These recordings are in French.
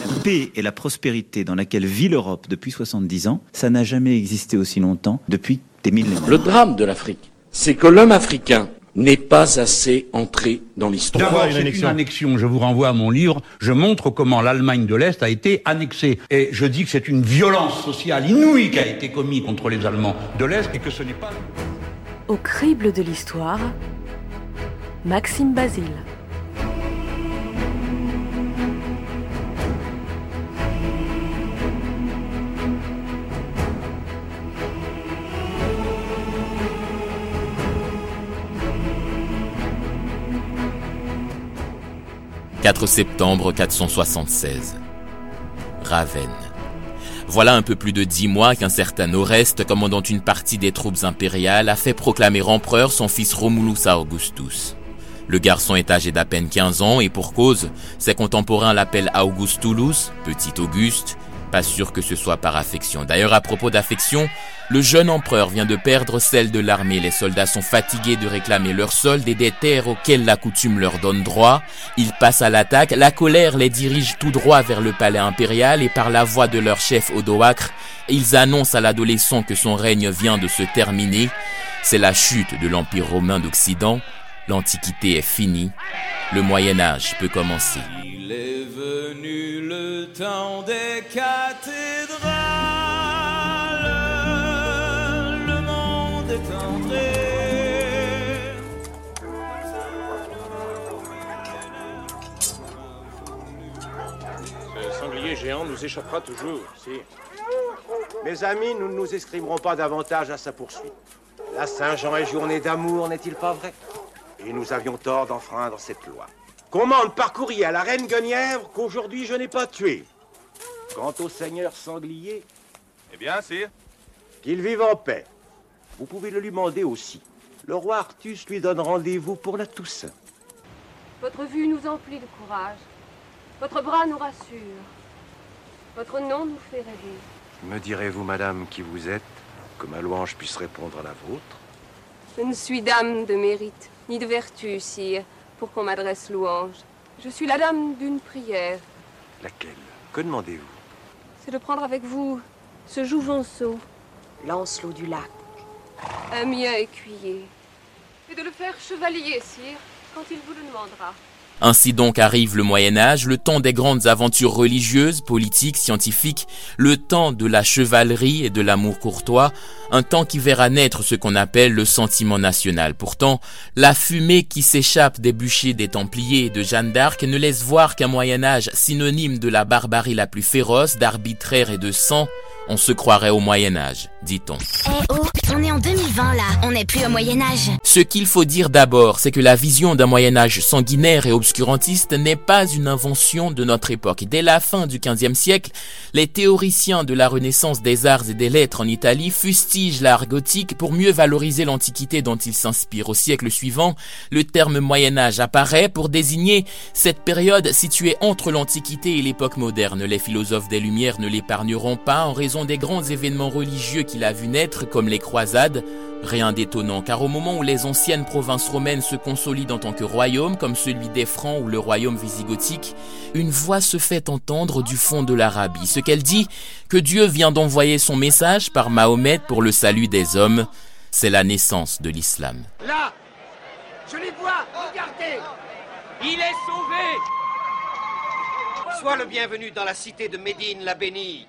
La paix et la prospérité dans laquelle vit l'Europe depuis 70 ans, ça n'a jamais existé aussi longtemps depuis des millénaires. Le drame de l'Afrique, c'est que l'homme africain n'est pas assez entré dans l'histoire. D'abord, c'est une annexion. Je vous renvoie à mon livre. Je montre comment l'Allemagne de l'Est a été annexée. Et je dis que c'est une violence sociale inouïe qui a été commise contre les Allemands de l'Est et que ce n'est pas... Au crible de l'histoire, Maxime Basile. « 4 septembre 476. Ravenne. Voilà un peu plus de dix mois qu'un certain Oreste, commandant une partie des troupes impériales, a fait proclamer empereur son fils Romulus Augustus. Le garçon est âgé d'à peine 15 ans et pour cause, ses contemporains l'appellent Augustulus, petit Auguste, pas sûr que ce soit par affection. D'ailleurs, à propos d'affection, le jeune empereur vient de perdre celle de l'armée. Les soldats sont fatigués de réclamer leur solde et des terres auxquelles la coutume leur donne droit. Ils passent à l'attaque. La colère les dirige tout droit vers le palais impérial et par la voix de leur chef Odoacre, ils annoncent à l'adolescent que son règne vient de se terminer. C'est la chute de l'Empire romain d'Occident. L'Antiquité est finie. Le Moyen Âge peut commencer. Le temps des cathédrales, le monde est entré. Ce sanglier géant nous échappera toujours, si. Mes amis, nous ne nous escrimerons pas davantage à sa poursuite. La Saint-Jean est journée d'amour, n'est-il pas vrai? Et nous avions tort d'enfreindre cette loi. Commande par courrier à la reine Guenièvre qu'aujourd'hui je n'ai pas tué. Quant au seigneur sanglier, Eh bien, sire. qu'il vive en paix. Vous pouvez le lui demander aussi. Le roi Artus lui donne rendez-vous pour la Toussaint. Votre vue nous emplit de courage. Votre bras nous rassure. Votre nom nous fait rêver. Me direz-vous, madame, qui vous êtes, que ma louange puisse répondre à la vôtre? Je ne suis dame de mérite, ni de vertu, sire, pour qu'on m'adresse louange. Je suis la dame d'une prière. Laquelle? Que demandez-vous? C'est de prendre avec vous ce jouvenceau, Lancelot du lac. un mien écuyer, et de le faire chevalier, sire, quand il vous le demandera. Ainsi donc arrive le Moyen Âge, le temps des grandes aventures religieuses, politiques, scientifiques, le temps de la chevalerie et de l'amour courtois, un temps qui verra naître ce qu'on appelle le sentiment national. Pourtant, la fumée qui s'échappe des bûchers des Templiers et de Jeanne d'Arc ne laisse voir qu'un Moyen Âge synonyme de la barbarie la plus féroce, d'arbitraire et de sang. On se croirait au Moyen Âge, dit-on. Eh oh, on est en 2020 là, on n'est plus au Moyen Âge. Ce qu'il faut dire d'abord, c'est que la vision d'un Moyen Âge sanguinaire et obscurantiste n'est pas une invention de notre époque. Dès la fin du XVe siècle, les théoriciens de la Renaissance des arts et des lettres en Italie fustigent l'art gothique pour mieux valoriser l'Antiquité dont ils s'inspirent. Au siècle suivant, le terme Moyen Âge apparaît pour désigner cette période située entre l'Antiquité et l'époque moderne. Les philosophes des Lumières ne l'épargneront pas en raison des grands événements religieux qu'il a vu naître, comme les croisades. Rien d'étonnant, car au moment où les anciennes provinces romaines se consolident en tant que royaume, comme celui des Francs ou le royaume visigothique, une voix se fait entendre du fond de l'Arabie. Ce qu'elle dit, que Dieu vient d'envoyer son message par Mahomet pour le salut des hommes, c'est la naissance de l'islam. Là Je les vois Regardez Il est sauvé Sois le bienvenu dans la cité de Médine la bénie.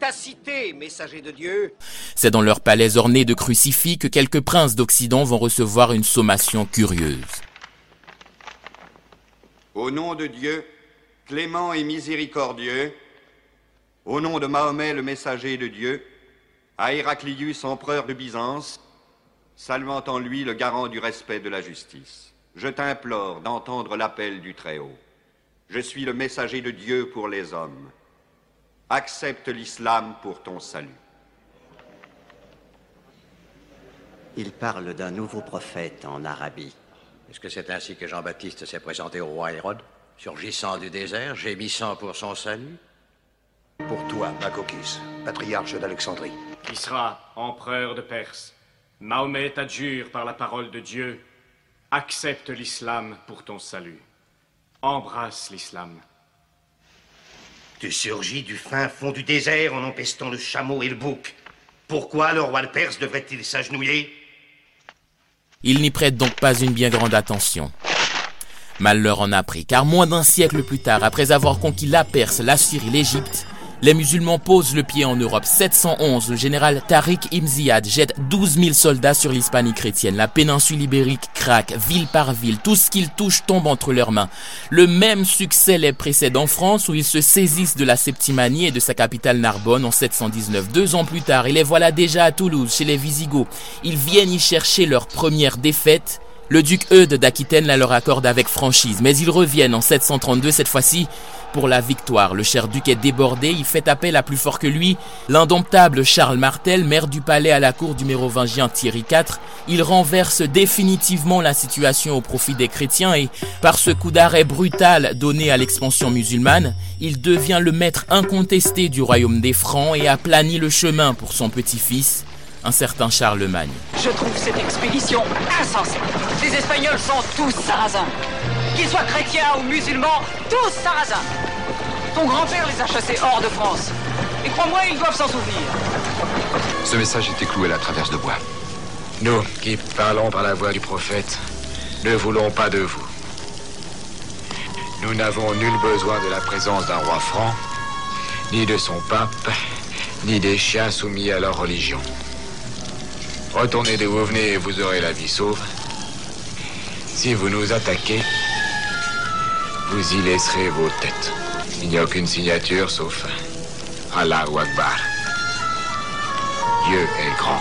Ta cité, messager de Dieu. C'est dans leur palais orné de crucifix que quelques princes d'Occident vont recevoir une sommation curieuse. Au nom de Dieu, clément et miséricordieux, au nom de Mahomet le messager de Dieu, à Héraclius empereur de Byzance, saluant en lui le garant du respect de la justice, je t'implore d'entendre l'appel du Très-Haut. Je suis le messager de Dieu pour les hommes. Accepte l'islam pour ton salut. Il parle d'un nouveau prophète en Arabie. Est-ce que c'est ainsi que Jean-Baptiste s'est présenté au roi Hérode Surgissant du désert, gémissant pour son salut? Pour toi, Makokis, patriarche d'Alexandrie. Qui sera empereur de Perse. Mahomet t'adjure par la parole de Dieu. Accepte l'islam pour ton salut. Embrasse l'islam. Tu surgis du fin fond du désert en empestant le chameau et le bouc. Pourquoi le roi de Perse devrait-il s'agenouiller? Il n'y prête donc pas une bien grande attention. Mal leur en a pris, car moins d'un siècle plus tard, après avoir conquis la Perse, la Syrie, l'Égypte, les musulmans posent le pied en Europe. 711, le général Tariq Ibn jette 12 000 soldats sur l'Hispanie chrétienne. La péninsule ibérique craque, ville par ville. Tout ce qu'ils touchent tombe entre leurs mains. Le même succès les précède en France où ils se saisissent de la Septimanie et de sa capitale Narbonne en 719. Deux ans plus tard, ils les voilà déjà à Toulouse, chez les Visigoths. Ils viennent y chercher leur première défaite le duc Eudes d'Aquitaine la leur accorde avec franchise, mais ils reviennent en 732 cette fois-ci pour la victoire. Le cher duc est débordé, il fait appel à plus fort que lui, l'indomptable Charles Martel, maire du palais à la cour du mérovingien Thierry IV. Il renverse définitivement la situation au profit des chrétiens et, par ce coup d'arrêt brutal donné à l'expansion musulmane, il devient le maître incontesté du royaume des Francs et aplanit le chemin pour son petit-fils, un certain Charlemagne. Je trouve cette expédition insensée. Les Espagnols sont tous sarrasins. Qu'ils soient chrétiens ou musulmans, tous sarrasins. Ton grand-père les a chassés hors de France. Et crois-moi, ils doivent s'en souvenir. Ce message était cloué à la traverse de bois. Nous, qui parlons par la voix du prophète, ne voulons pas de vous. Nous n'avons nul besoin de la présence d'un roi franc, ni de son pape, ni des chiens soumis à leur religion. Retournez d'où vous venez et vous aurez la vie sauve. Si vous nous attaquez, vous y laisserez vos têtes. Il n'y a aucune signature sauf Allah ou Akbar. Dieu est grand.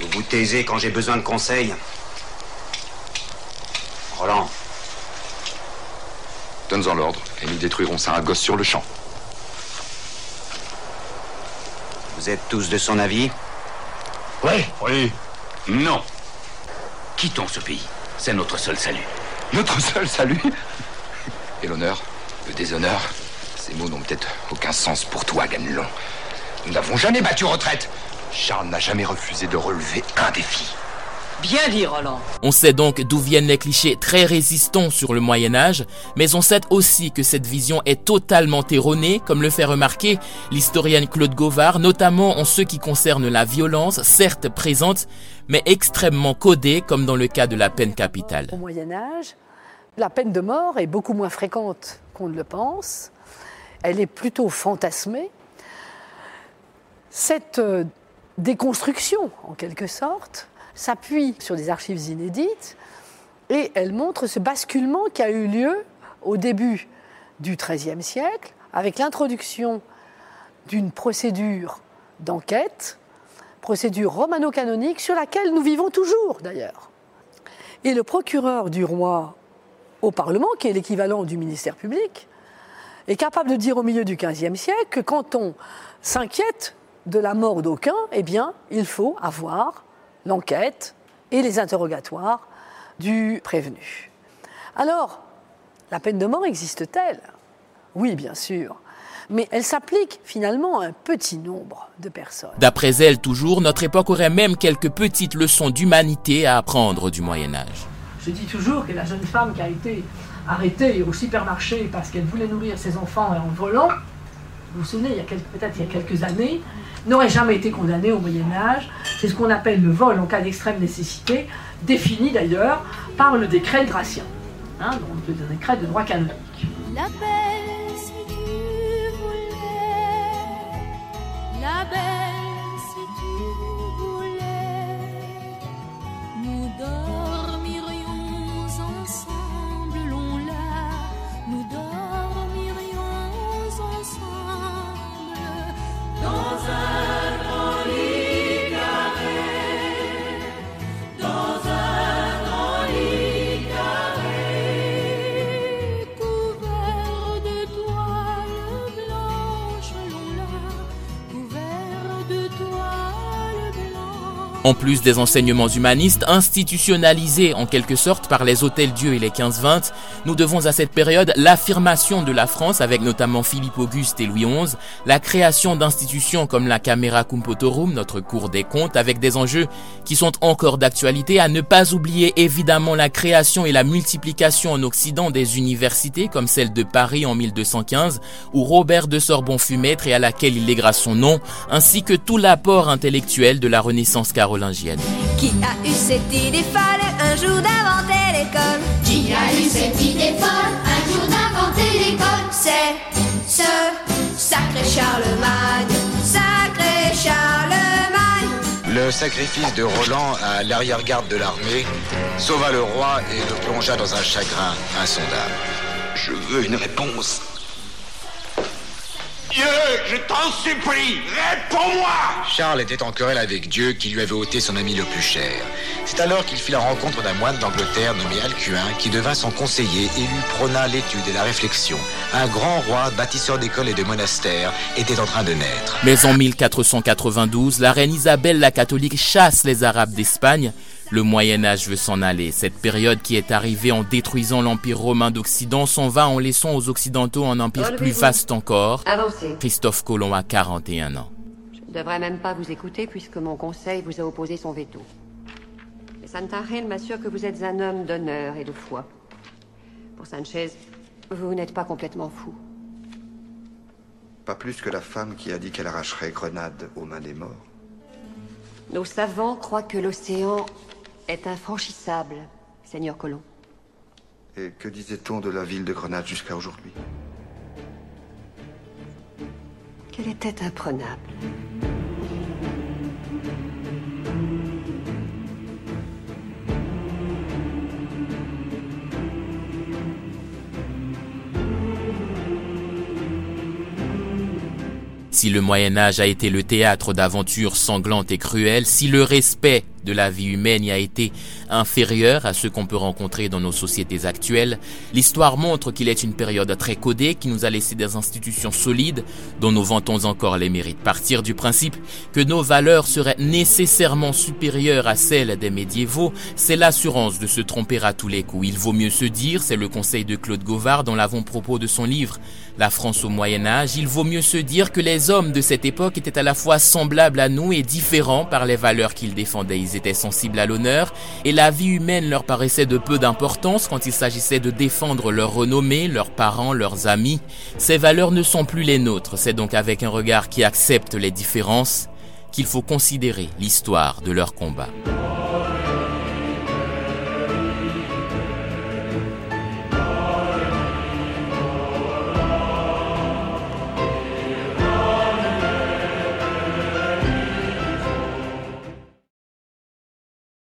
Vous vous taisez quand j'ai besoin de conseils. Roland. Donne-en l'ordre et nous détruirons Saragosse sur le champ. Vous êtes tous de son avis? Oui. Oui. Non. Quittons ce pays. C'est notre seul salut. Notre seul salut Et l'honneur Le déshonneur Ces mots n'ont peut-être aucun sens pour toi, Ganelon. Nous n'avons jamais battu retraite. Charles n'a jamais refusé de relever un défi. Bien dit, Roland. On sait donc d'où viennent les clichés très résistants sur le Moyen Âge, mais on sait aussi que cette vision est totalement erronée, comme le fait remarquer l'historienne Claude Gauvard, notamment en ce qui concerne la violence, certes présente, mais extrêmement codée, comme dans le cas de la peine capitale. Au Moyen Âge, la peine de mort est beaucoup moins fréquente qu'on ne le pense. Elle est plutôt fantasmée. Cette euh, déconstruction, en quelque sorte, s'appuie sur des archives inédites et elle montre ce basculement qui a eu lieu au début du XIIIe siècle avec l'introduction d'une procédure d'enquête, procédure romano-canonique sur laquelle nous vivons toujours d'ailleurs. Et le procureur du roi au Parlement, qui est l'équivalent du ministère public, est capable de dire au milieu du XVe siècle que quand on s'inquiète de la mort d'aucun, eh bien, il faut avoir l'enquête et les interrogatoires du prévenu. Alors, la peine de mort existe-t-elle? Oui, bien sûr. Mais elle s'applique finalement à un petit nombre de personnes. D'après elle, toujours, notre époque aurait même quelques petites leçons d'humanité à apprendre du Moyen Âge. Je dis toujours que la jeune femme qui a été arrêtée au supermarché parce qu'elle voulait nourrir ses enfants en volant, vous vous souvenez, peut-être il y a quelques années, n'aurait jamais été condamné au Moyen Âge. C'est ce qu'on appelle le vol en cas d'extrême nécessité, défini d'ailleurs par le décret Gratien, hein, donc le décret de droit canonique. En plus des enseignements humanistes institutionnalisés en quelque sorte par les hôtels-dieux et les 15-20, nous devons à cette période l'affirmation de la France avec notamment Philippe Auguste et Louis XI, la création d'institutions comme la Camera Cum Potorum, notre cour des comptes, avec des enjeux qui sont encore d'actualité, à ne pas oublier évidemment la création et la multiplication en Occident des universités comme celle de Paris en 1215, où Robert de Sorbon fut maître et à laquelle il lèguera son nom, ainsi que tout l'apport intellectuel de la Renaissance carolingienne qui a eu cette idée folle un jour d'inventer l'école Qui a eu cette idée folle un jour d'inventer l'école C'est ce sacré Charlemagne, sacré Charlemagne. Le sacrifice de Roland à l'arrière-garde de l'armée sauva le roi et le plongea dans un chagrin insondable. Je veux une réponse. Dieu, je t'en supplie, réponds-moi Charles était en querelle avec Dieu qui lui avait ôté son ami le plus cher. C'est alors qu'il fit la rencontre d'un moine d'Angleterre nommé Alcuin qui devint son conseiller et lui prôna l'étude et la réflexion. Un grand roi, bâtisseur d'écoles et de monastères, était en train de naître. Mais en 1492, la reine Isabelle la catholique chasse les Arabes d'Espagne le Moyen Âge veut s'en aller. Cette période qui est arrivée en détruisant l'Empire romain d'Occident s'en va en laissant aux Occidentaux un empire plus vaste encore. Avancez. Christophe Colomb a 41 ans. Je ne devrais même pas vous écouter puisque mon conseil vous a opposé son veto. Mais Santarel m'assure que vous êtes un homme d'honneur et de foi. Pour Sanchez, vous n'êtes pas complètement fou. Pas plus que la femme qui a dit qu'elle arracherait Grenade aux mains des morts. Nos savants croient que l'océan est infranchissable, Seigneur Colomb. Et que disait-on de la ville de Grenade jusqu'à aujourd'hui? Qu'elle était imprenable. Si le Moyen Âge a été le théâtre d'aventures sanglantes et cruelles, si le respect de la vie humaine y a été inférieur à ce qu'on peut rencontrer dans nos sociétés actuelles, l'histoire montre qu'il est une période très codée qui nous a laissé des institutions solides dont nous vantons encore les mérites. Partir du principe que nos valeurs seraient nécessairement supérieures à celles des médiévaux, c'est l'assurance de se tromper à tous les coups. Il vaut mieux se dire, c'est le conseil de Claude Gauvard dans l'avant-propos de son livre La France au Moyen Âge, il vaut mieux se dire que les hommes de cette époque étaient à la fois semblables à nous et différents par les valeurs qu'ils défendaient étaient sensibles à l'honneur, et la vie humaine leur paraissait de peu d'importance quand il s'agissait de défendre leur renommée, leurs parents, leurs amis. Ces valeurs ne sont plus les nôtres, c'est donc avec un regard qui accepte les différences qu'il faut considérer l'histoire de leur combat.